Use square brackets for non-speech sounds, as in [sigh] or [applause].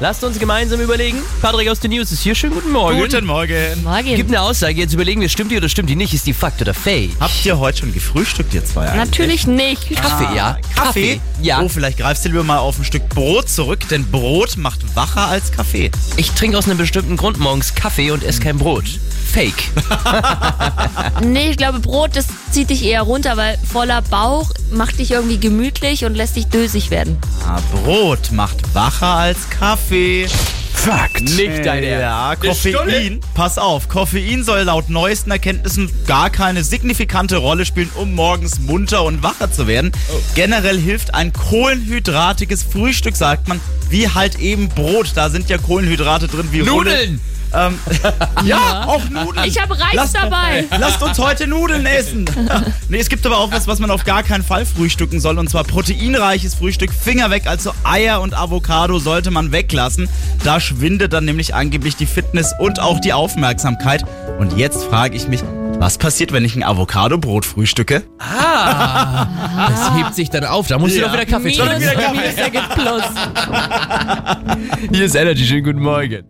Lasst uns gemeinsam überlegen. Patrick aus den News ist hier. Schönen guten Morgen. Guten Morgen. Morgen. Gibt eine Aussage, jetzt überlegen wir, stimmt die oder stimmt die nicht? Ist die Fakt oder Fake? Habt ihr heute schon gefrühstückt, ihr zwei? eigentlich? Natürlich nicht. Kaffee, ja. Kaffee? Ja. Oh, vielleicht greifst du lieber mal auf ein Stück Brot zurück, denn Brot macht wacher als Kaffee. Ich trinke aus einem bestimmten Grund morgens Kaffee und esse kein Brot. Fake. [laughs] Nee, ich glaube, Brot, das zieht dich eher runter, weil voller Bauch macht dich irgendwie gemütlich und lässt dich dösig werden. Ah, Brot macht wacher als Kaffee. Fakt. Nicht dein Ernst. Ja, Koffein. Pass auf, Koffein soll laut neuesten Erkenntnissen gar keine signifikante Rolle spielen, um morgens munter und wacher zu werden. Generell hilft ein kohlenhydratiges Frühstück, sagt man, wie halt eben Brot. Da sind ja Kohlenhydrate drin wie. Nudeln! Ähm, ja, auch Nudeln. Ich habe Reis Lasst- dabei. Lasst uns heute Nudeln essen. [laughs] nee, es gibt aber auch was, was man auf gar keinen Fall frühstücken soll. Und zwar proteinreiches Frühstück. Finger weg. Also Eier und Avocado sollte man weglassen. Da schwindet dann nämlich angeblich die Fitness und auch die Aufmerksamkeit. Und jetzt frage ich mich, was passiert, wenn ich ein Avocado-Brot frühstücke? Das hebt sich dann auf. Da musst du Ja. doch wieder Kaffee Minus, trinken. minus ergibt Plus. Hier ist Energy. Schönen guten Morgen.